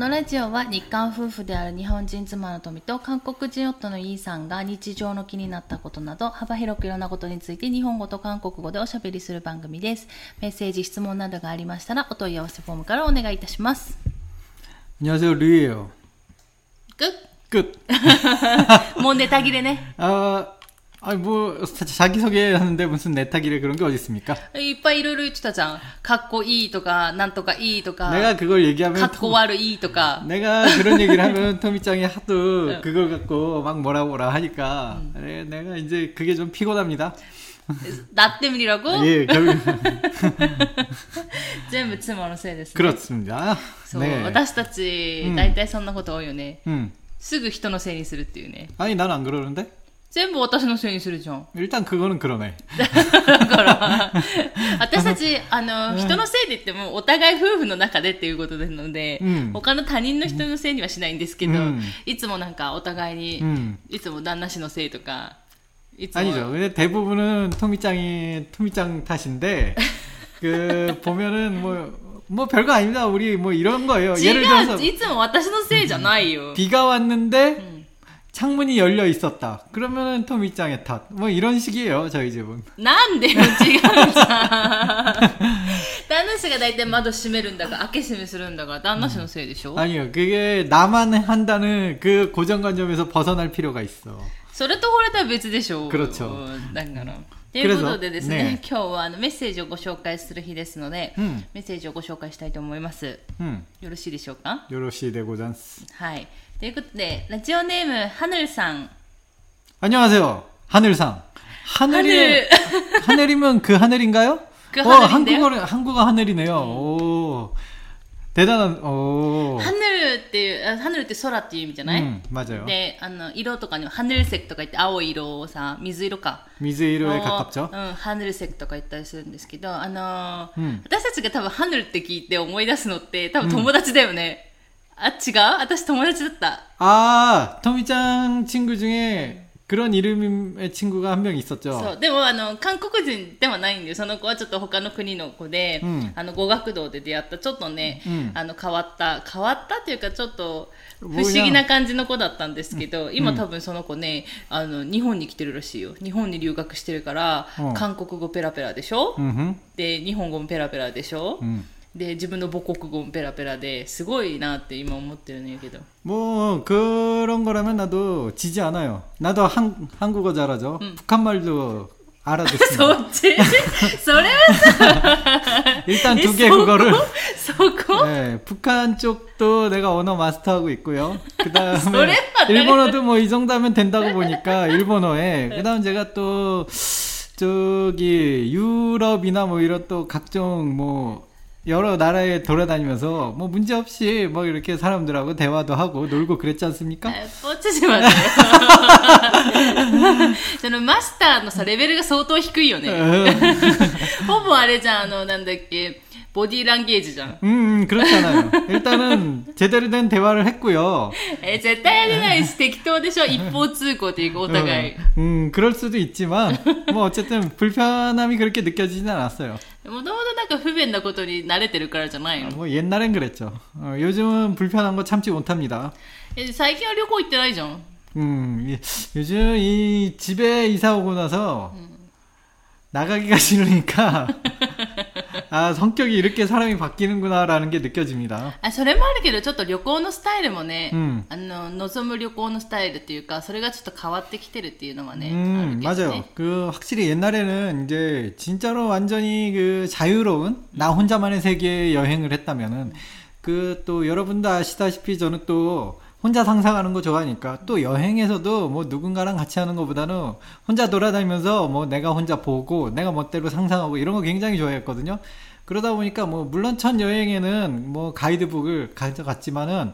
のラジオは日韓夫婦である日本人妻の富と韓国人夫のイーさんが日常の気になったことなど幅広くいろんなことについて日本語と韓国語でおしゃべりする番組です。メッセージ、質問などがありましたらお問い合わせフォームからお願いいたします。 안녕하세요, 류예요. グ 끝. ッもうネタ切れね。 아, 아니 뭐 자- 자기소개 하는데 무슨 내타기래 그런 게 어디 있습니까? いっぱいいろいろ言ってたじゃん。かっこいいとか、なんとかいいとか、 내가 그걸 얘기하면 かっこ 토- 悪いとか。 내가 그런 얘기를 하면 토미짱이 하도 그걸 갖고 막 뭐라 뭐라 하니까 네, 내가 이제 그게 좀 피곤합니다. だってみりらご 예, 결국 全部妻のせいですね。 그렇습니다. そう、 네. 私たち、うん大体そんなこと多いよね。 음. すぐ人のせいにするっていうね。 아니 난 안 그러는데 全部私のせいにするじゃん。 일단 그거는 그러네. だから、私たち、あの、人のせいで言っても、お互い夫婦の中でっていうことですので、うん他の他人の人のせいにはしないんですけど、うんいつもなんかお互いに、 음. いつも旦那氏のせいとか、いつも、 아니죠. 근데 대부분은 토미짱이 토미짱 탓인데 그 보면은 뭐 뭐 별거 아닙니다. 우리 뭐 이런 거예요. 違 예를 들어서 う、いつも私のせいじゃないよ。 비가 왔는데 うん 창문이 열려 있었다. 그러면은 토미짱의 탓. 뭐 이런 식이에요. 저희 집은. なんでよ、違うじゃん。旦那氏が大体窓閉めるんだから、開け閉めするんだから、旦那氏のせいでしょ、 아니요. 그게 나만 한다는 그 고정관념에서 벗어날 필요가 있어. それとこれとは別でしょう。 그렇죠 だから。ということでですね、ね今日はあのメッセージをご紹介する日ですので、うんメッセージをご紹介したいと思います。 음. よろしいでしょうか 요로시 데고잔스. はい。 ということで、ラジオネーム、ハヌルさん。 안녕하세요. 하늘상. 하늘이 하늘. 하늘이면 그 하늘인가요? 그 어, 하늘인데요? 한국어 한국어 하늘이네요. 오. 대단한 오. ハヌルっていう、あハヌルって空っていう意味じゃない、 음, 맞아요. で、あの、色とかには、ハヌル石とか言って、青い色をさ、水色か。 미즈이로에 を 가깝죠. うん、ハヌル石とか言ったりするんですけど、あのーうん私たちが多分ハヌルって聞いて思い出すのって、多分友達だよね。 あ、違う私友達だった。 아, 토미짱 친구 중에 그런 이름의 친구가 한 명 있었죠. そう。でも、あの、韓国人ではないんだよ。その子はちょっと他の国の子で、うんあの、語学堂で出会った、ちょっとね、うんあの、変わった、変わったっていうか、ちょっと、不もう思議な感じの子だったんですけど、今多分その子ね、あの、日本に来てるらしいよ。日本に留学してるから、うん韓国語ペラペラでしょ、 음흠. で、日本語もペラペラでしょ、 음. で、自分の母国語もペラペラですごいなって今思ってるんだけど。 뭐 그런 거라면 나도 지지 않아요. 나도 한, 한국어 잘하죠. 북한 말도 そ 알아듣습니다. っちそれはさ、 일단 え 두 개 そこ 국어를 そこ 네, 북한 쪽도 내가 언어 마스터하고 있고요. 그다음에 소리만 일본어도 뭐 이 정도 하면 된다고 보니까 일본어에 그다음 제가 또 저기 유럽이나 뭐 이런 또 각종 뭐 여러 나라에 돌아다니면서 뭐 문제 없이 뭐 이렇게 사람들하고 대화도 하고 놀고 그랬지 않습니까? えこっちしまね。そのマスターのさ、レベルが相当低いよね。 음, ほぼあれじゃん、あの、なんだっけ、 ボディーランゲージじゃん。 음, 그렇잖아요. 일단은 제대로 된 대화를 했고요. え、絶対やれないし、適当でしょ一方通行っていうか、お互い。 음, 음, 그럴 수도 있지만 뭐 어쨌든 불편함이 그렇게 느껴지진 않았어요. もともとなんか不便なことに慣れてるからじゃないの 뭐 옛날엔 그랬죠. 어, 요즘은 불편한 거 참지 못합니다. え、最近は旅行行ってないじゃん。 음, 이- 요즘 이 집에 이사 오고 나서 나가기가 싫으니까 아 성격이 이렇게 사람이 바뀌는구나라는 게 느껴집니다. あ、それもあるけど、ちょっと旅行のスタイルもね、うんあの、望む旅行のスタイルっていうか、それがちょっと変わってきてるっていうのはね、 음, あるけど 맞아요. ね。 그 확실히 옛날에는 이제 진짜로 완전히 그 자유로운 나 혼자만의 세계에 여행을 했다면은 그 또 여러분도 아시다시피 저는 또 혼자 상상하는 거 좋아하니까 또 여행에서도 뭐 누군가랑 같이 하는 것보다는 혼자 돌아다니면서 뭐 내가 혼자 보고 내가 멋대로 상상하고 이런 거 굉장히 좋아했거든요. 그러다 보니까 뭐 물론 첫 여행에는 뭐 가이드북을 가져갔지만은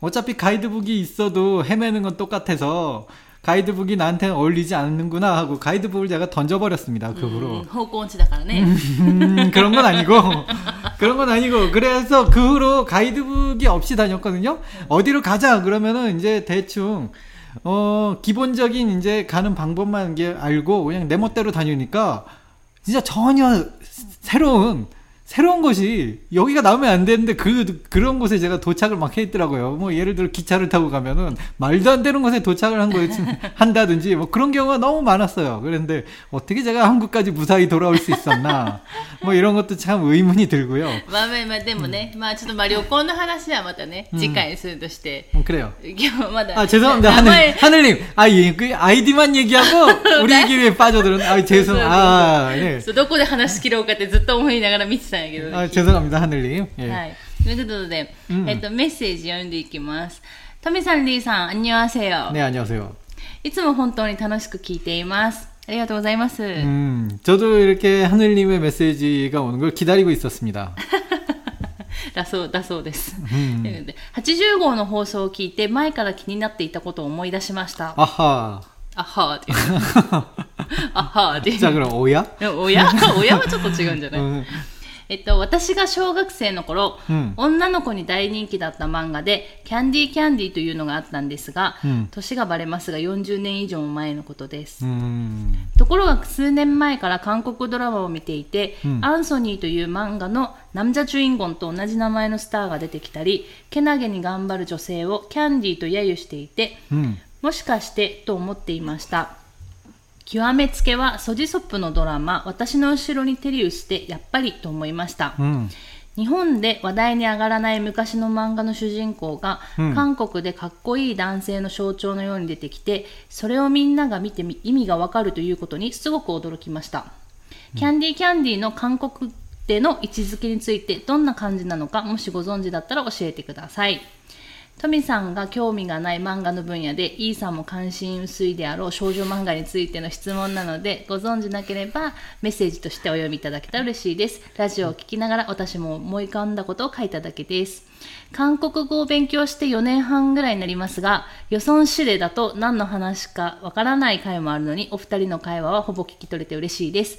어차피 가이드북이 있어도 헤매는 건 똑같아서 가이드북이 나한테는 어울리지 않는구나 하고 가이드북을 제가 던져버렸습니다. 그 후로. 음, 음 호권치다가네. 음, 음, 그런 건 아니고 그런 건 아니고 그래서 그 후로 가이드북이 없이 다녔거든요. 어디로 가자 그러면은 이제 대충 어 기본적인 이제 가는 방법만 알고 그냥 내 멋대로 다니니까 진짜 전혀 새로운 새로운 곳이 여기가 나오면 안 되는데 그 그런 곳에 제가 도착을 막 해있더라고요. 뭐 예를 들어 기차를 타고 가면은 말도 안 되는 곳에 도착을 한 거에 한다든지 뭐 그런 경우가 너무 많았어요. 그런데 어떻게 제가 한국까지 무사히 돌아올 수 있었나 뭐 이런 것도 참 의문이 들고요. まあまあまあでもね、まあちょっとまあ旅行の話はまたね、次回にするとして、 음, 그래요. 今日まだ、 아 죄송합니다 名 하늘 前 하늘님 아 예, 그 아이디만 얘기하고 우리 얘기에 빠져들은 아 죄송 아 네. そうどこで話し切ろうかってずっと思いながら見てた 예. んやけど。あ、ちょっと水はんでる。はい。ということで、えっと、メッセージ読んでいきます。トミさん、リーさん、あんにゃあせよ。ね、あんにゃあせよ。いつも本当に楽しく聞いています。ありがとうございます。 음, 저도 이렇게 하늘님의 메시지가 오는 걸기きだり있い습す 다. だそうだそうです、うん、80号の放送を聞いて前から気になっていたことを思い出しましたあはあはってあはあってじゃあこれ親親親はちょっと違うんじゃない、うん えっと、私が小学生の頃、うん。女の子に大人気だった漫画で、キャンディーキャンディーというのがあったんですが、うん。年がバレますが40年以上前のことです。 음, ところが数年前から韓国ドラマを見ていて、うん。アンソニーという漫画のナムジャチュインゴンと同じ名前のスターが出てきたり、けなげに頑張る女性をキャンディーと揶揄していて、 음, もしかしてと思っていました。極めつけはソジソップのドラマ、私の後ろにテリウスでやっぱりと思いました。 음, 日本で話題に上がらない昔の漫画の主人公が、うん。韓国でかっこいい男性の象徴のように出てきてそれをみんなが見てみ意味がわかるということにすごく驚きました、キャンディーキャンディーの韓国での位置づけについてどんな感じなのかもしご存知だったら教えてくださいトミさんが興味がない漫画の分野で、イーさんも関心薄いであろう少女漫画についての質問なので、ご存知なければメッセージとしてお読みいただけたら嬉しいです。ラジオを聞きながら私も思い浮かんだことを書いただけです。韓国語を勉強して4年半ぐらいになりますが、予算指令だと何の話かわからない回もあるのに、お二人の会話はほぼ聞き取れて嬉しいです。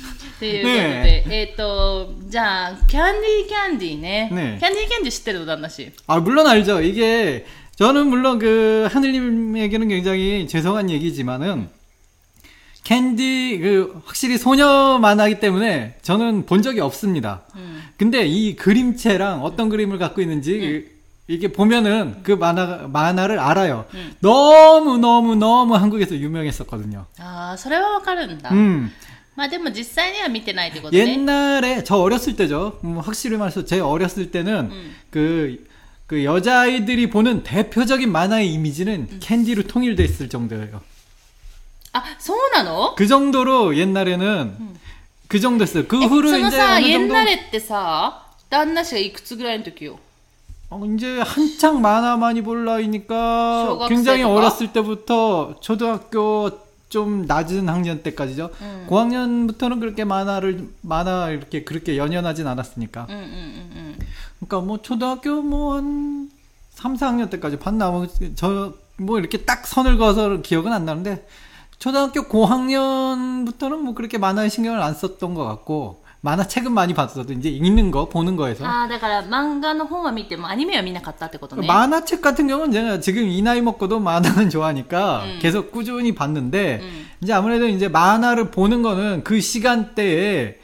ということねで、えっ、と、じゃあ、キャンディーキャンディーね。ねキャンディーキャンディー知ってる旦那氏。 아 물론 알죠. 이게 저는 물론 그 하늘님에게는 굉장히 죄송한 얘기지만은 캔디 그 확실히 소녀 만화기 때문에 저는 본 적이 없습니다. うん。 근데 이 그림체랑 어떤 그림을 갖고 있는지 그- 이게 보면은 그 만화 만화를 알아요. 음. 너무 너무 너무 한국에서 유명했었거든요. ああ、それはわかるんだ。 음 まあでも実際には見てないってことね。 옛날에 저 어렸을 때죠. 음, 확실히 말해서 제 어렸을 때는 음. 그, 그 여자아이들이 보는 대표적인 만화의 이미지는 캔디로 통일돼 있을 정도예요. あ、そうなの 그 정도로 옛날에는 그 정도였어요. 그 え 후로 その 이제 さ、 어느 エン 정도 ナレってさ、旦那氏がいくつぐらいの時よ。 어, 이제 한창 만화 많이 볼 나이니까小学生 굉장히 とか? 어렸을 때부터 초등학교 좀 낮은 학년 때까지죠. 음. 고학년부터는 그렇게 만화를 만화 이렇게 그렇게 연연하진 않았으니까. 음, 음, 음, 음. 그러니까 뭐 초등학교 뭐 한 3, 4학년 때까지 봤나 뭐저뭐 이렇게 딱 선을 그어서 기억은 안 나는데 초등학교 고학년부터는 뭐 그렇게 만화에 신경을 안 썼던 것 같고 만화책은 많이 봤어도 이제 읽는 거 보는 거에서 ああ、だから漫画の本は見てもアニメは見なかったってことね。 만화책 같은 경우는 제가 지금 이 나이 먹고도 만화는 좋아하니까 음. 계속 꾸준히 봤는데 음. 이제 아무래도 이제 만화를 보는 거는 그 시간대에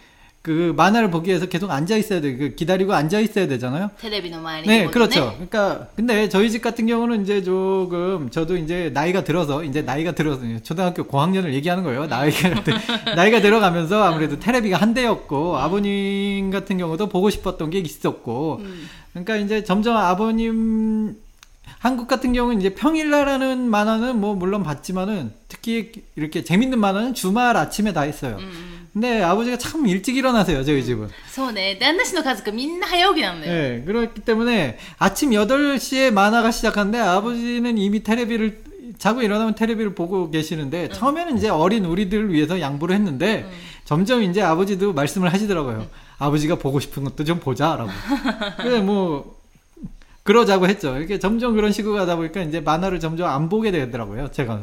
그 만화를 보기 위해서 계속 앉아 있어야 돼. 그 기다리고 앉아 있어야 되잖아요. 텔레비전 많이 네, 그렇죠. 그러니까 근데 저희 집 같은 경우는 이제 조금 저도 이제 나이가 들어서 이제 나이가 들어서 초등학교 고학년을 얘기하는 거예요. 네. 나이가 나이가 들어가면서 아무래도 텔레비가 한 대였고 음. 아버님 같은 경우도 보고 싶었던 게 있었고. 음. 그러니까 이제 점점 아버님 한국 같은 경우는 이제 평일날하는 만화는 뭐 물론 봤지만은 특히 이렇게 재밌는 만화는 주말 아침에 다 했어요. 음. 음. 근데 아버지가 참 일찍 일어나세요, 저희 집은. そうね。旦那氏の家族みんな早起きなんだよ。 네, 그렇기 때문에 아침 8시에 만화가 시작하는데 아버지는 이미 테레비를 자고 일어나면 테레비를 보고 계시는데 처음에는 이제 어린 우리들을 위해서 양보를 했는데 음. 점점 이제 아버지도 말씀을 하시더라고요. 아버지가 보고 싶은 것도 좀 보자라고. 그래 뭐 그러자고 했죠. 이렇게 점점 그런 식으로 가다 보니까 이제 만화를 점점 안 보게 되더라고요. 제가.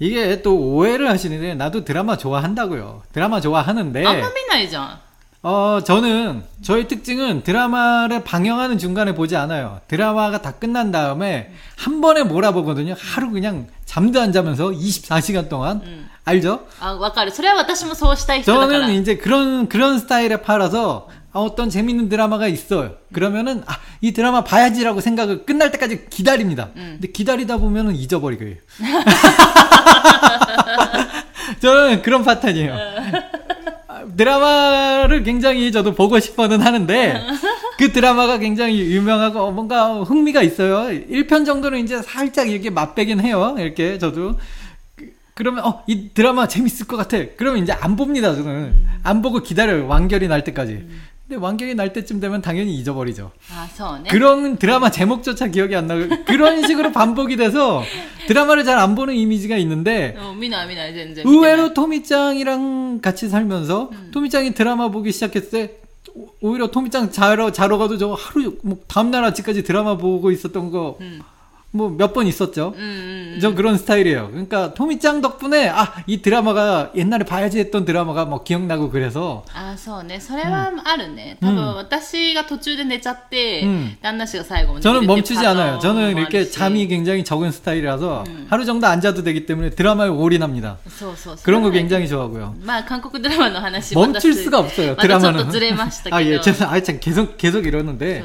이게 또 오해를 하시는데 나도 드라마 좋아한다고요. 드라마 좋아하는데 あんま見ないじゃん 어, 저는, 저의 특징은 드라마를 방영하는 중간에 보지 않아요. 드라마가 다 끝난 다음에 한 번에 몰아보거든요. 하루 그냥 잠도 안 자면서 24시간 동안. 알죠? あわかるそれは私もそうしたい人だから 저는 이제 그런, 그런 스타일에 팔아서 아, 어떤 재밌는 드라마가 있어요. 그러면은, 아, 이 드라마 봐야지라고 생각을 끝날 때까지 기다립니다. 근데 기다리다 보면은 잊어버리고요. 저는 그런 파탄이에요. 아, 드라마를 굉장히 저도 보고 싶어는 하는데, 그 드라마가 굉장히 유명하고 어, 뭔가 흥미가 있어요. 1편 정도는 이제 살짝 이렇게 맛배긴 해요. 이렇게 저도. 그- 그러면 어 이 드라마 재밌을 것 같아. 그러면 이제 안 봅니다. 저는 안 보고 기다려요. 완결이 날 때까지. 근데 완결이 날 때쯤 되면 당연히 잊어버리죠. 아, 그런 드라마 제목조차 기억이 안 나고 그런 식으로 반복이 돼서 드라마를 잘 안 보는 이미지가 있는데 어, 미나 미나 이제 이제 의외로 토미짱이랑 같이 살면서 음. 토미짱이 드라마 보기 시작했을 때 오히려 토미짱 자러 자러 가도 저 하루 뭐 다음 날 아침까지 드라마 보고 있었던 거 음. 뭐 몇 번 있었죠. うんうん 저 그런 스타일이에요. 그러니까 토미짱 덕분에 아 이 드라마가 옛날에 봐야지 했던 드라마가 뭐 기억나고 그래서 あそうねそれはあるね、多分私が途中で寝ちゃって、うん旦那氏が最後まで 저는 見るっていう 멈추지 않아요. パターン 저는 もある 이렇게 し 잠이 굉장히 적은 스타일이라서 하루 정도 안 자도 되기 때문에 드라마에 올인합니다. そうそう 그런 거 それはね 굉장히 좋아하고요. まあ韓国ドラマの話 멈출 また 수가 없어요. またちょっ 드라마는. とずれましたけど 아, 예, 죄송, 아, 참, 계속, 계속 이러는데.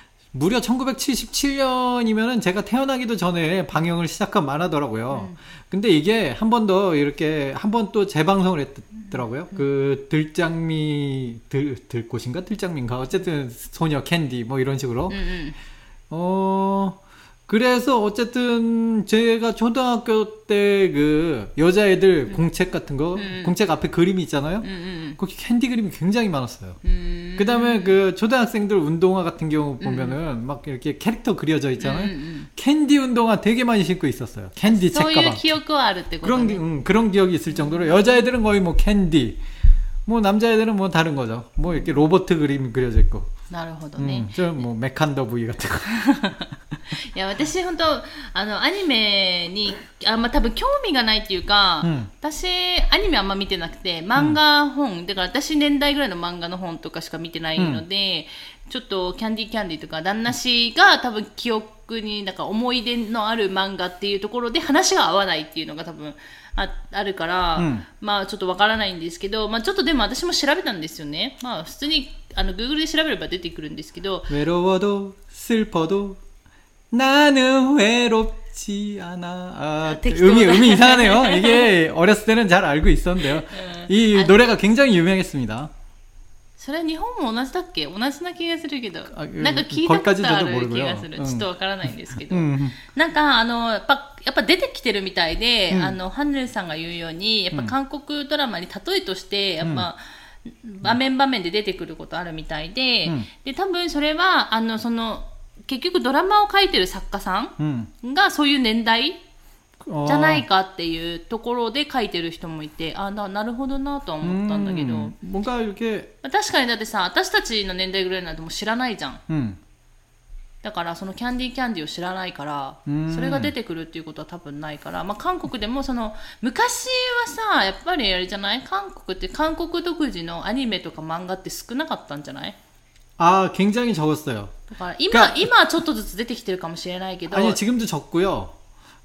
무려 1977년이면은 제가 태어나기도 전에 방영을 시작한 만화더라고요. 음. 근데 이게 한 번 더 이렇게 한 번 또 재방송을 했더라고요. 음. 그 들장미 들 들꽃인가 들장미인가 어쨌든 소녀 캔디 뭐 이런 식으로 음, 음. 어 그래서 어쨌든 제가 초등학교 때 그 여자애들 음. 공책 같은 거 음. 공책 앞에 그림이 있잖아요. 음, 거기 캔디 그림이 굉장히 많았어요. 그다음에 그 초등학생들 운동화 같은 경우 보면은 막 이렇게 캐릭터 그려져 있잖아요. 캔디 운동화 되게 많이 신고 있었어요. 캔디 책가방. 그런 응, 음, 그런 기억이 있을 정도로 여자애들은 거의 뭐 캔디. 뭐 남자애들은 뭐 다른 거죠. 뭐 이렇게 로버트 그림 그려져 있고. なるほどね、それもうテコンドブイが いや私本当あのアニメにあんま多分興味がないっていうか、うん、私アニメあんま見てなくて漫画本、だから私年代ぐらいの漫画の本とかしか見てないので、ちょっとキャンディーキャンディーとか旦那氏が多分記憶になんか思い出のある漫画っていうところで話が合わないっていうのが多分ああるから、うんまあちょっとわからないんですけど、まあちょっとでも私も調べたんですよね。まあ普通にあの Google で調べれば出てくるんですけど、 외로워도 슬퍼도 나는 외롭지 않아. 아, 텍스트 음이 보다. 음이 이상하네요. 이게 어렸을 때는 잘 알고 있었는데요. 이 아. 노래가 굉장히 유명했습니다. それ日本も同じだっけ？同じな気がするけど。なんか聞いたことある気がする。ちょっとわからないんですけど、なんかあのやっぱやっぱ出てきてるみたいで、あのハンヌルさんが言うようにやっぱ韓国ドラマに例えとしてやっぱ、場面場面で出てくることあるみたいで、で多分それはあのその結局ドラマを書いてる作家さん。がそういう年代じゃないかっていうところで書いてる人もいて、あ、ななるほどなとは思ったんだけど、 음, 뭔가 이렇게 確かにだってさ私たちの年代ぐらいなんてもう知らないじゃん 음, だからそのキャンディーキャンディーを知らないからうんそれが出てくるっていうことは多分ないから、まあ、韓国でもその昔はさやっぱりあれじゃない韓国って韓国独自のアニメとか漫画って少なかったんじゃない 아 굉장히 적었어요. だから今,、 그러니까 今はちょっとずつ出てきてるかもしれないけど 아니 지금도 적고요.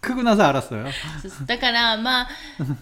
くぐなさあらすよだからまあ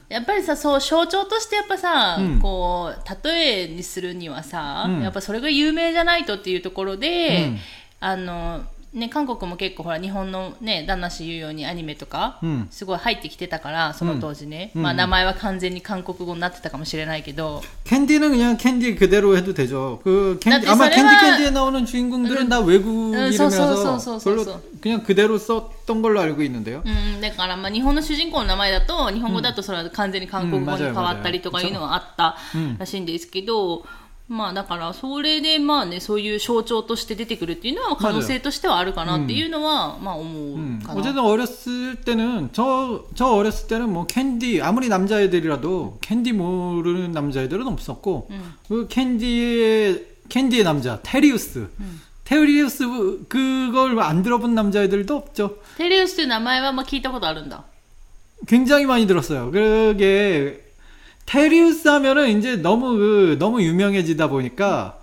やっぱりさそう象徴としてやっぱさ、うん、こう例えにするにはさ、うん、やっぱそれが有名じゃないとっていうところで、うん、あのね、韓国も結構ほら、日本のね、旦那氏言うようにアニメとか、うんすごい入ってきてたから、その当時ね。うんまあ、名前は完全に韓国語になってたかもしれないけど、 캔디는 그냥 캔디 그대로 해도 되죠. 그 캔디, 나도 아마 이 캔디 사람은- 캔디에 나오는 주인공들은 다 외국 응, 이름이라서 서서서서서서. 별로 그냥 그대로 썼던 걸로 알고 있는데요. うん、だから、まあ、日本の主人公の名前だと、日本語だとそれは完全に韓国語に変わったりとかいうのはあったうんらしいんですけど、 まあ、だから、それで、まあね、そういう象徴として出てくるっていうのは可能性としてはあるかなっていうのは、まあ、思う 음, かな。 어쨌든 어렸을 때는 저, 저 어렸을 때는 뭐 캔디 아무리 남자애들이라도 캔디 모르는 남자애들은 없었고 음. 그 캔디의 캔디의 남자 테리우스 테리우스 그걸 안 들어본 남자애들도 없죠. テレウスっていう名前は、まあ、聞いたことあるんだ。 굉장히 많이 들었어요. 그게 테리우스 하면은 이제 너무 그, 너무 유명해지다 보니까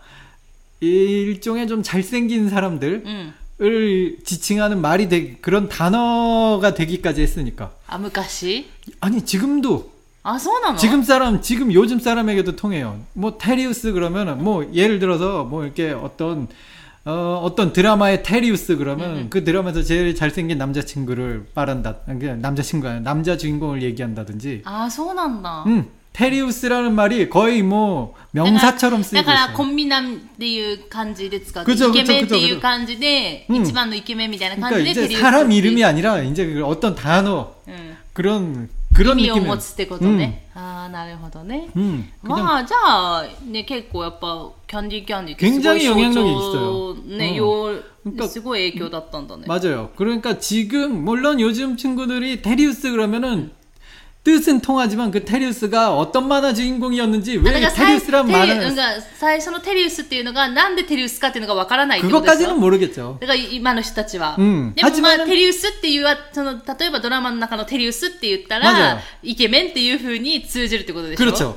일종의 좀 잘생긴 사람들 음. 을 지칭하는 말이 되 그런 단어가 되기까지 했으니까. 아무까시? 아니 지금도. 아, 소나 지금 사람 지금 요즘 사람에게도 통해요. 뭐 테리우스 그러면은 뭐 예를 들어서 뭐 이렇게 어떤 어, 어떤 드라마의 테리우스 그러면 음. 음. 그 드라마에서 제일 잘생긴 남자친구를 말한다. 남자친구 아니야. 남자 주인공을 얘기한다든지. 아, 소원한다. 응. 음. 테리우스라는 말이 거의 뭐 명사처럼 だ 쓰이고 から、コ 있어요. ンビナンっていう感じで使って、イ 그죠 ケメン 그죠 ってい 그죠 う感じで、うん一番のイケメンみたいな感 그러니까 じで、 이제 テリウス 사람 っていう 이름이 아니라 이제 그 어떤 단어 うん。 그런 그런 意味を 느낌. 持つってことね。ああ、なるほどね。 음, 그냥 まあ、じゃあ、ね、結構やっぱ、キャンディーキャンディーってすご 굉장히 い象 영향력이 徴 있어요 ね、 어 よ 그러니까 すごい影響だったんだね。 맞아요. 그러니까 지금 물론 요즘 친구들이 테리우스 그러면은 뜻은 통하지만 그 테리우스가 어떤 만화 주인공이었는지 あだ 왜 からさい 테리우스란 テリウ 말을 なんか最初のテリウスっていうのが、なんでテリウスかっていうのがわからないってことでし 그것까지는 ょ 모르겠죠. だから今の人たちは。うんでもまあ、 하지만은 テリウスっていう、その、例えばドラマの中のテリウスって言った맞아요 ら、イケメンっていう風に通じるってことでしょ 그렇죠.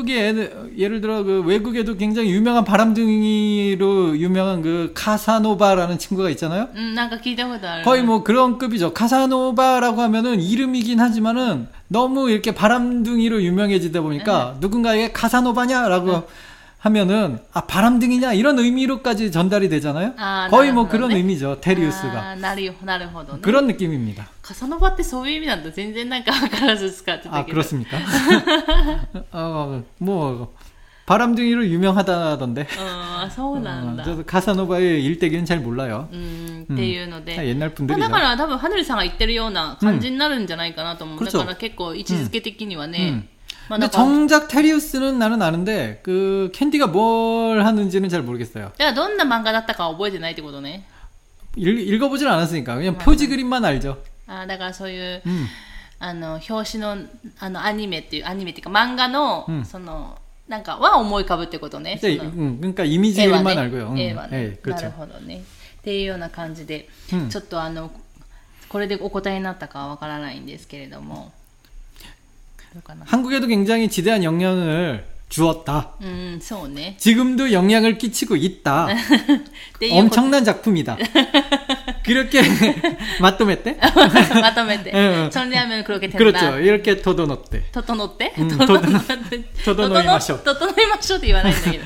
한국에 예를 들어 그 외국에도 굉장히 유명한 바람둥이로 유명한 그 카사노바라는 친구가 있잖아요. 음, 거의 뭐 그런 급이죠. 카사노바라고 하면은 이름이긴 하지만은 너무 이렇게 바람둥이로 유명해지다 보니까 음. 누군가에게 카사노바냐라고 음. 하면은 아 바람둥이냐 이런 의미로까지 전달이 되잖아요. 아, 거의 뭐 나- 그런 네. 의미죠. あ 테리우스가 ーなるよ、なるほどね。 그런 느낌입니다. カサノバってそういう意味なんだ。全然なんかわからず使ってた 아 けど。 그렇습니까? 어, 뭐 바람둥이로 유명하다던데. うん、あそうなん 어, だ。 저도 카사노바의 일대기는 잘 몰라요. うん、っていうので。 다 옛날 まあ、 분들이죠. だから多分、ハネルさんが言ってるような感じになるんじゃないかなと思う。うんだから結構位置づけ的にはね。 음. まあ 근데 なんか、 정작 테리우스는 나는 아는데 그 캔디가 뭘 하는지는 잘 모르겠어요. だからどんな漫画だったかは覚えてないってことね。 읽, 읽어보질 않았으니까 그냥 표지 그림만 알죠. あーだからそういう、 음. あの、表紙の、あの、アニメっていう、アニメっていうか漫画の、うんその、なんかは思い浮かぶってことね。 근데 その 음, 그러니까 이미지 絵は 그림만 ね 알고요. 음, 絵はね 예, なる 그렇죠. ほどね。っていうような感じで、うんちょっとあの、これでお答えになったかはわからないんですけれども。 どうかな。 한국에도 굉장히 지대한 영향을 주었다. うん、そうね。 지금도 영향을 끼치고 있다. っていうこと 엄청난 작품이다. 그렇게 맞또맸대? まとめて。うんうんそれではめの黒けて 그렇죠. 이렇게 토도노때. 整って、うん整って整いましょう整いましょうって言わないんだけど。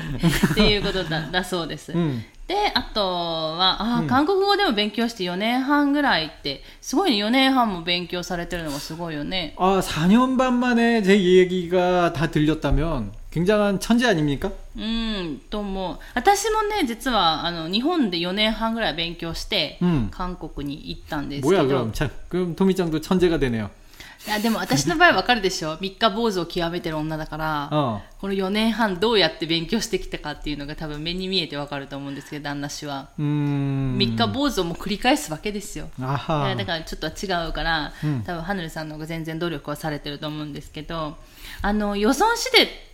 っていうことだだそうです。 음. で、あとは、あー、うん韓国語でも勉強して4年半ぐらいって、すごいね、4年半も勉強されてるのがすごいよね。 아, 4년 반 만에 제 얘기가 다 들렸다면 굉장한 천재 아닙니까? うん、と思う。私もね、実は、あの、日本で4年半ぐらい勉強して、うん韓国に行ったんですけ 뭐야 ど 그럼 참 그럼 토미짱도 천재가 되네요. やでも私の場合わかるでしょ。三日坊主を極めてる女だから、うん、この4年半どうやって勉強してきたかっていうのが多分目に見えてわかると思うんですけど旦那氏は。三日坊主をもう繰り返すわけですよ。だからちょっとは違うから、うん、多分はヌるさんの方が全然努力はされてると思うんですけどあの予算しで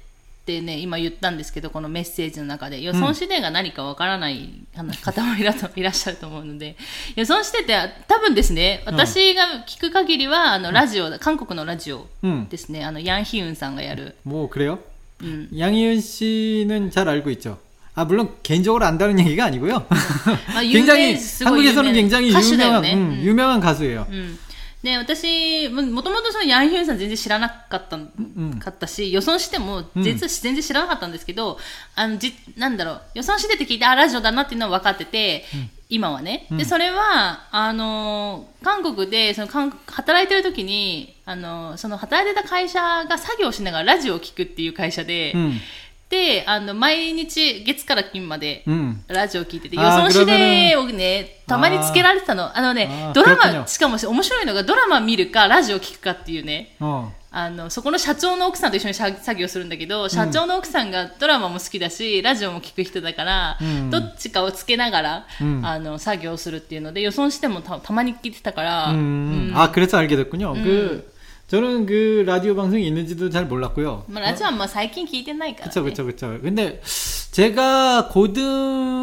ってね今言ったんですけどこのメッセージの中で予算指定が何かわからないあの方もいらといらっしゃると思うので予算指定って多分ですね私が聞く限りはあのラジオ韓国のラジオ 음. ですねあのヤン・ヒウンさんがやる、 뭐 그래요? うん、 양희은 씨는 잘 알고 있죠. 아 물론 개인적으로 안다는 얘기가 아니고요. まあ 굉장히 すごい有名 한국에서는 굉장히 歌手だよ 유명한 ね、 음, うん 유명한 가수예요. うん、 で私ももともとそのヤン・ヒュンさん全然知らなかった,、んかったし予想しても実は全然知らなかったんですけど、あのじなんだろう予想してって聞いてあラジオだなっていうのは分かってて、今はね、でそれはあの韓国でその韓働いてる時にあのその働いてた会社が作業しながらラジオを聞くっていう会社で、 음, であの毎日月から金まで 음. ラジオ聞いてて、予あー想指令をね、たまにつけられてたの。あのねあー、ドラ그렇군요 マ、しかも面白いのがドラマ見るか、ラジオ聞くかっていうね、 어. あの、そこの社長の奥さんと一緒に作作業するんだけど、社長の奥さんがドラマも好きだし、ラジオも聞く人だから、うんどっちかをつけながら、うんあの、作業するっていうので、予想してもたたまに聞いてたから、 음, 아 그래서 알게 됐군요. 그 저는 그 라디오 방송이 있는지도 잘 몰랐고요. まあ、ラジオはまあ最近聞いてないから、ね。 그쵸 그쵸 그쵸. 근데 제가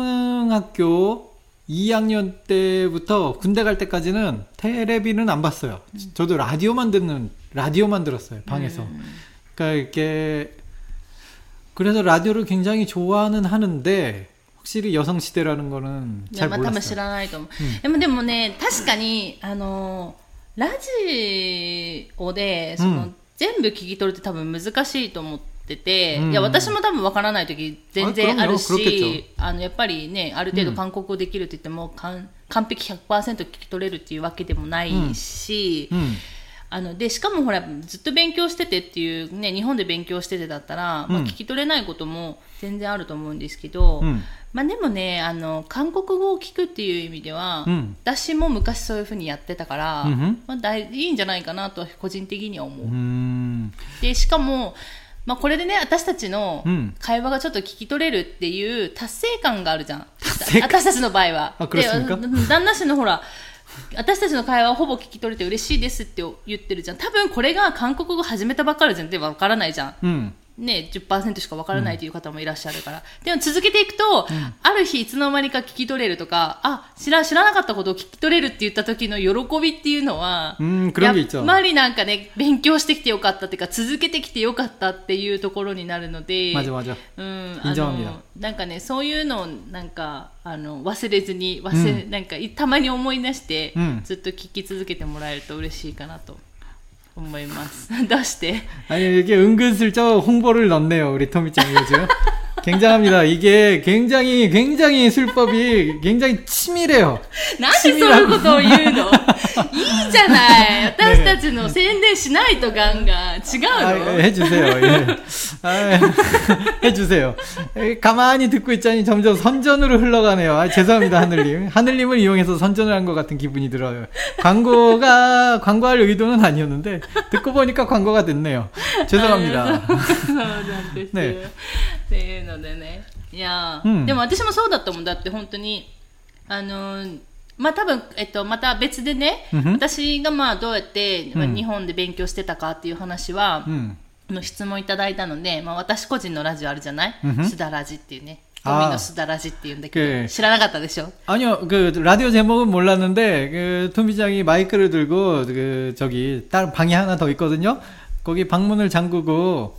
고등학교 2학년 때부터 군대 갈 때까지는 테레비는 안 봤어요. 저도 라디오만 듣는 라디오만 들었어요 방에서. 그러니까 이렇게 그래서 라디오를 굉장히 좋아는 하는데 확실히 여성 시대라는 거는 いや 잘 まあ多分知 몰랐어요. らないと思う、でもでもね確かにあの ラジオで、その、うん、全部聞き取るって多分難しいと思って。て、うん、いや私も多分わからない時全然あるしあの？やっぱりねある程度韓国語できるって言っても、うん、完璧100%聞き取れるっていうわけでもないし、うん、あのでしかもほらずっと勉強しててっていうね日本で勉強しててだったら、まあ、聞き取れないことも全然あると思うんですけど、まあ、でもねあの韓国語を聞くっていう意味では、うん、私も昔そういうふうにやってたから、うん、まあ、だいいんじゃないかなと個人的には思う。でしかも、まあ、これでね私たちの会話がちょっと聞き取れるっていう達成感があるじゃん。私たちの場合は。で旦那氏のほら私たちの会話をほぼ聞き取れて嬉しいですって言ってるじゃん。多分これが韓国語始めたばっかりじゃんってわからないじゃん、うん。ね、10%しかわからないという方もいらっしゃるから。うん、でも続けていくと、うん、ある日いつの間にか聞き取れるとか、あ、知ら、知らなかったことを聞き取れるって言った時の喜びっていうのは、うん、やっぱりなんかね、勉強してきてよかったっていうか、続けてきてよかったっていうところになるので、まじまじ。うん、あの、なんかね、そういうのをなんか、あの、忘れずに、忘れ、なんか、たまに思い出して、ずっと聞き続けてもらえると嬉しいかなと。思います。どうして 아니 이게 은근슬쩍 홍보를 넣네요 우리 토미짱 요즘 굉장합니다 이게 굉장히 굉장히 술법이 굉장히 치밀해요 なんでそういうことを言うのいいじゃない私たちの宣伝しないとガンガン違う 아, の 해주세요 예. 아, 해주세요 에, 가만히 듣고 있자니 점점 선전으로 흘러가네요 아, 죄송합니다 하늘님 하늘님을 이용해서 선전을 한 것 같은 기분이 들어요 광고가 광고할 의도는 아니었는데 듣고 보니까 광고가 됐네요 죄송합니다 そうなんですよ。ね っていうのでね。いや、うん、でも私もそうだったもん。だって本当に。あのー、まあ多分、えっと、また別でね、うん、私がまあどうやって、日本で勉強してたかっていう話は、の質問いただいたので、まあ、私個人のラジオあるじゃない、うん、すだらじっていうね。고민어쓰다라지띠인데그실화나갔다되죠아니요그라디오제목은몰랐는데그토미장이마이크를들고그저기다른방이하나더있거든 요. 거기방문을잠그고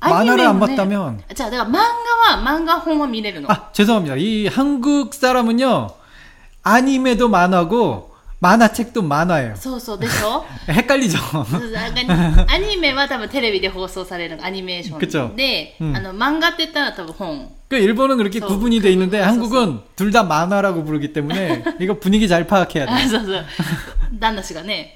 만화를 안 アニメもね 봤다면 じゃあ、だから漫画は、漫画本は見れるの。 아 죄송합니다. 이 한국 사람은요 아니메도 만화고 만화책도 만화예요. そうそう、でしょ 헷갈리죠. なんかアニメは多分テレビで放送されるアニメーション 그쵸 で、うんあの漫画って言ったら多分本 그 일본은 그렇게 저, 구분이 돼 있는데 그, 한국은 둘 다 만화라고 부르기 때문에 이거 분위기 잘 파악해야 あ 돼. そうそう旦那氏がね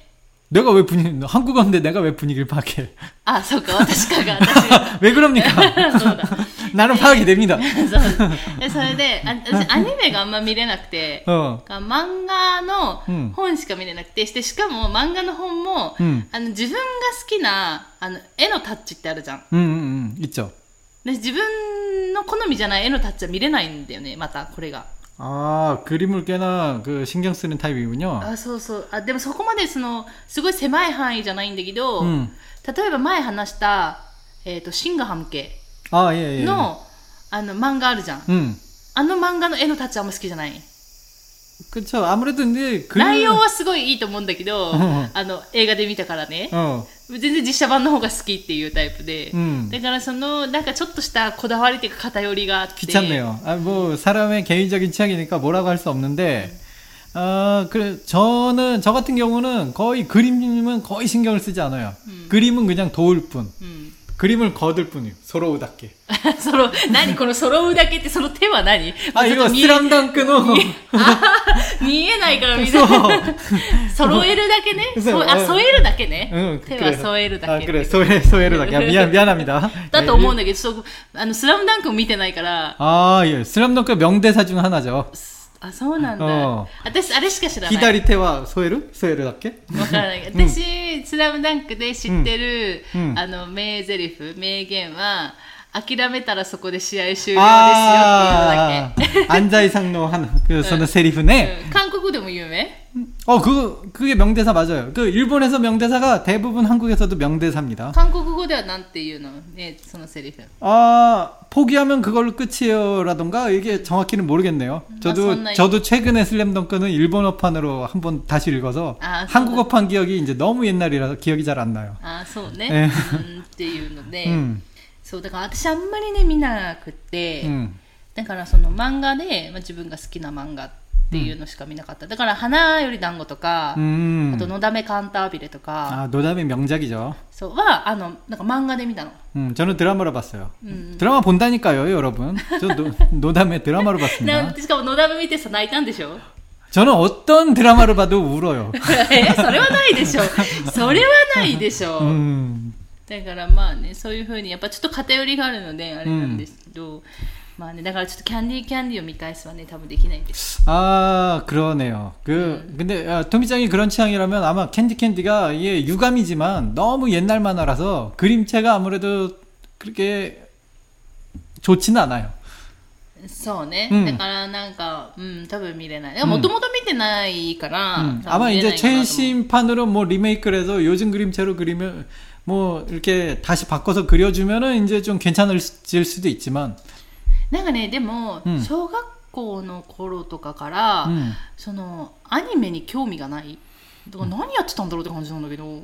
내가 왜 분위기 한국어인데 내가 왜 분위기를 파악해? あそうか私かが私が 왜 그럽니까? そうだ 나는 파악이 됩니다. そうでそれであ私アニメがあんま見れなくて 어. 漫画のうん本しか見れなくてしてしかも漫画の本も、うんあの自分が好きなあの絵のタッチってあるじゃん 음, 음, 음, 있죠. で自分の好みじゃない絵のタッチは見れないんだよねまたこれが 아 그림을 꽤나 그 신경 쓰는 타입이군요. あそうそうあでもそこまでそのすごい狭い範囲じゃないんだけど、うん例えば前話した「えー、とシンガハム家 아 예, 예. の,、あの漫画あるじゃん 음. あの漫画の絵のタッチあんま好きじゃない 그쵸. 아무래도 근데 그 内容はすごいいいと思うんだけど、うんあの映画で見たからね 어. 全然実写版の方が好きっていうタイプで、うんだからそのなんかちょっとしたこだわりっていうか偏りがあって 귀찮네요. 아, 뭐 사람의 개인적인 취향이니까 뭐라고 할 수 없는데 아, 그래 저는 저 같은 경우는 거의 그림은 거의 신경을 쓰지 않아요. 그림은 그냥 도울 뿐. うん、 그림을 거들 뿐이요. 서로 우답게. その何この揃うだけってその手は何 아, ちょっ 이거 と見え 스람덩크노 見えないからみんそうな揃えるだけねそうそうあうん添えるだけね、 응, 手は添えるだ 아, け 그래. 소에 소에를 다. 야, 미안 미안합니다. だと思うんだけど、そうあのスラムダンクを見てないから、 아, 예. 슬람덩크 명대사 중 하나죠. あそうなんだ。私あれしか知らない。左手は添える？添えるだっけ？わからない、私「スラムダンクで知ってる、うん、あの名台詞名言は諦めたらそこで試合終了ですよっていうだけ。安西さんの話、そのセリフね、うん、韓国でも有名？ 어, 그, 그게 명대사 맞아요. 그, 일본에서 명대사가 대부분 한국에서도 명대사입니다. 韓国語ではなんていうのね、そのセリフ。 아, 포기하면 그걸로 끝이에요라던가, 이게 정확히는 모르겠네요. 아, 저도, 선나이. 저도 최근에 슬램덩크는 일본어판으로 한번 다시 읽어서, 아, 한국어판 기억이 이제 너무 옛날이라서 기억이 잘 안 나요. あ、そうね。えうんっていうので、 음, そう、だから私あんまりね、見なくて、 음. だからその漫画で、まあ、自分が好きな漫画って いうのしか見なかった。だから花より団子とか、 음. あとのだめカンタービレとか、 아, 노담의 명작이죠. そうは、あの、なんか漫画で見たの。 음, 저는 드라마로 봤어요. 음. 드라마 본다니까요, 여러분. 저 노, 노담의 드라마로 な 봤습니다. しかものだめ見てさ、泣いたんでしょ 저는 어떤 드라마를 봐도 울어요. えそれはないでしょ。それはないでしょ。 음, だからまあね、そういうふうに、やっぱちょっと偏りがあるので、あれなんですけど、 まあね、だからちょっとキャンディーキャンディーを見返すはね、多分できないんです。 아, 그러네요. 그, 근데, 아, 토미짱이 그런 취향이라면 아마 캔디 캔디가 이게 유감이지만 너무 옛날 만화라서 그림체가 아무래도 그렇게 좋지는 않아요. そうね。うんだからなんか、うん、多分見れない。もともと見てないから、 음, 多分 아마 見れ 이제 ないかなと思う 최신판으로 뭐 리메이크를 해서 요즘 그림체로 그리면 뭐 이렇게 다시 바꿔서 그려주면은 이제 좀 괜찮을질 수도 있지만, なんかね、でも、うん。小学校の頃とかから、 음, そのアニメに興味がない。だから何やってたんだろうって感じなんだけど、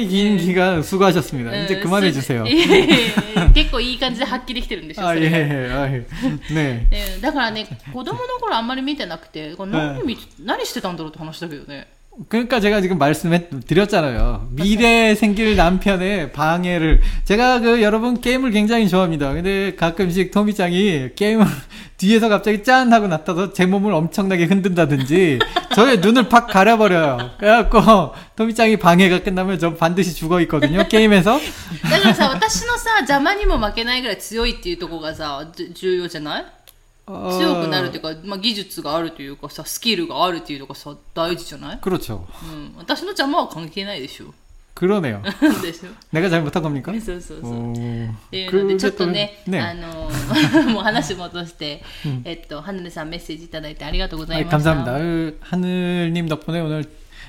や 긴 って 기간 수고하셨습니다. うん 이제 그만해 주세요. いやいやいや結構いい感じで発揮できてるんでしょ 아, そ 예, れが 예, 아, 예. 네. ねだからね子供の頃あんまり見てなくてこれ何見て何してたんだろうって話だけどね 그러니까 제가 지금 말씀해 드렸잖아요. 미래에 생길 남편의 방해를 제가 그 여러분 게임을 굉장히 좋아합니다. 근데 가끔씩 토미짱이 게임을 뒤에서 갑자기 짠 하고 나타서 제 몸을 엄청나게 흔든다든지 저의 눈을 팍 가려버려요. 그래갖고 토미짱이 방해가 끝나면 저 반드시 죽어 있거든요. 게임에서. だからさ、私のさ、邪魔にも負けないぐらい強いっていうところがさ、じ重要じゃない 어, 強くなるっていうか、まあ、技術があるというかさ、スキルがあるっていうのがさ、大事じゃない 그렇죠. うん。私の邪魔は関係ないでしょ。 그러네요. でしょ 내가 잘못한 겁니까? そうそうそう。 오. っていうので、ちょっとね、 네. あの、もう話戻して、えっと、ハヌルさんメッセージいただいてありがとうござい 아, ました。 감사합니다. 아유, 하늘님 덕분에 오늘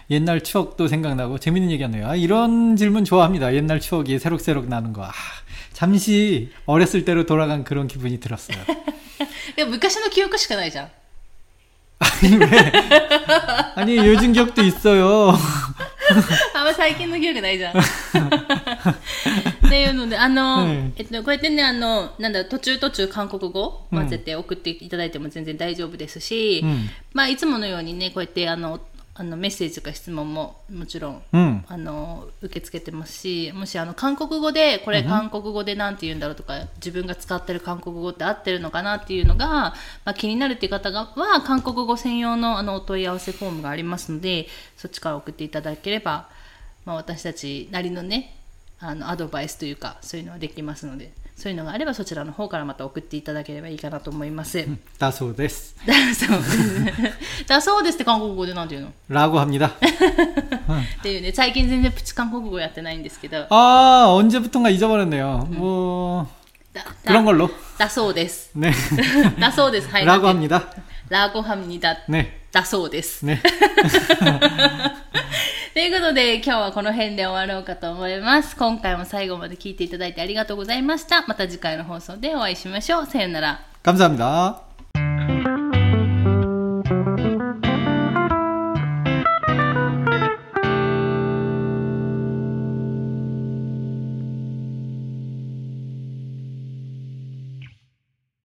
옛날 추억도 생각나고 재밌는 얘기하네요. 아, 이런 질문 좋아합니다. 옛날 추억이 새록새록 나는 거. 아, 잠시 어렸을 때로 돌아간 그런 기분이 들었어요. でも昔の記憶しかないじゃん。 아니 왜? 아니 요즘 기억도 있어요. あんま最近の記憶ないじゃん。っていうので、あの、うんえっと、こうやってね、あの、なんだ、途中途中韓国語混ぜて送っていただいても全然大丈夫ですし、うんまあ、いつものようにね、こうやって、あの、 あのメッセージとか質問ももちろん 음. あの受け付けてますしもしあの韓国語でこれ韓国語でなんて言うんだろうとか、自分が使ってる韓国語って合ってるのかなっていうのが、まあ、気になるっていう方がは韓国語専用のあのお問い合わせフォームがありますのでそっちから送っていただければ、まあ、私たちなりのねあのアドバイスというかそういうのはできますのでそういうのがあればそちらの方からまた送っていただければいいかなと思います。 다そうです.だそうです。だそうですって韓国語でなんて言うの 라고 합니다. っていうね最近全然プチ韓国語やってないんですけど 아 언제부턴가 잊어버렸네요. 뭐 だ 그런 だ 걸로. だそうです。 네. だそうです。はい。 라고 합니다. ラゴハムニダ。 네. だそうです。 네. ということで、今日はこの辺で終わろうかと思います。今回も最後まで聞いていただいてありがとうございました。また次回の放送でお会いしましょう。さよなら。감사합니다